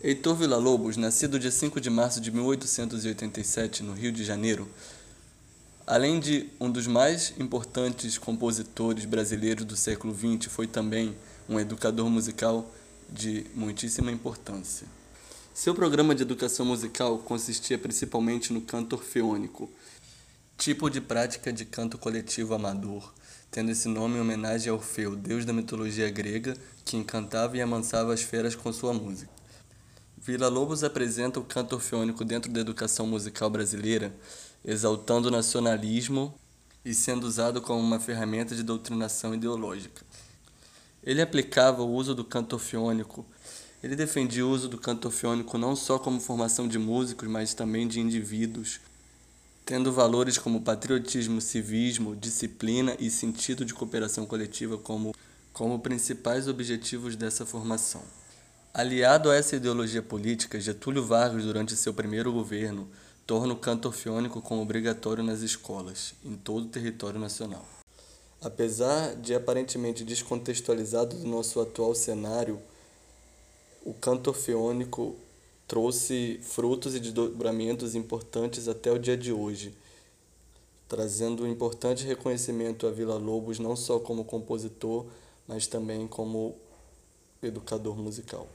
Heitor Villa-Lobos, nascido dia 5 de março de 1887 no Rio de Janeiro, além de um dos mais importantes compositores brasileiros do século XX, foi também um educador musical de muitíssima importância. Seu programa de educação musical consistia principalmente no canto orfeônico, tipo de prática de canto coletivo amador, tendo esse nome em homenagem a Orfeu, deus da mitologia grega, que encantava e amansava as feras com sua música. Villa-Lobos apresenta o canto orfeônico dentro da educação musical brasileira, exaltando o nacionalismo e sendo usado como uma ferramenta de doutrinação ideológica. Ele aplicava o uso do canto orfeônico. Ele defendia o uso do canto orfeônico não só como formação de músicos, mas também de indivíduos, tendo valores como patriotismo, civismo, disciplina e sentido de cooperação coletiva como, como principais objetivos dessa formação. Aliado a essa ideologia política, Getúlio Vargas, durante seu primeiro governo, torna o canto orfeônico como obrigatório nas escolas, em todo o território nacional. Apesar de aparentemente descontextualizado do nosso atual cenário, o canto orfeônico trouxe frutos e desdobramentos importantes até o dia de hoje, trazendo um importante reconhecimento a Vila Lobos não só como compositor, mas também como educador musical.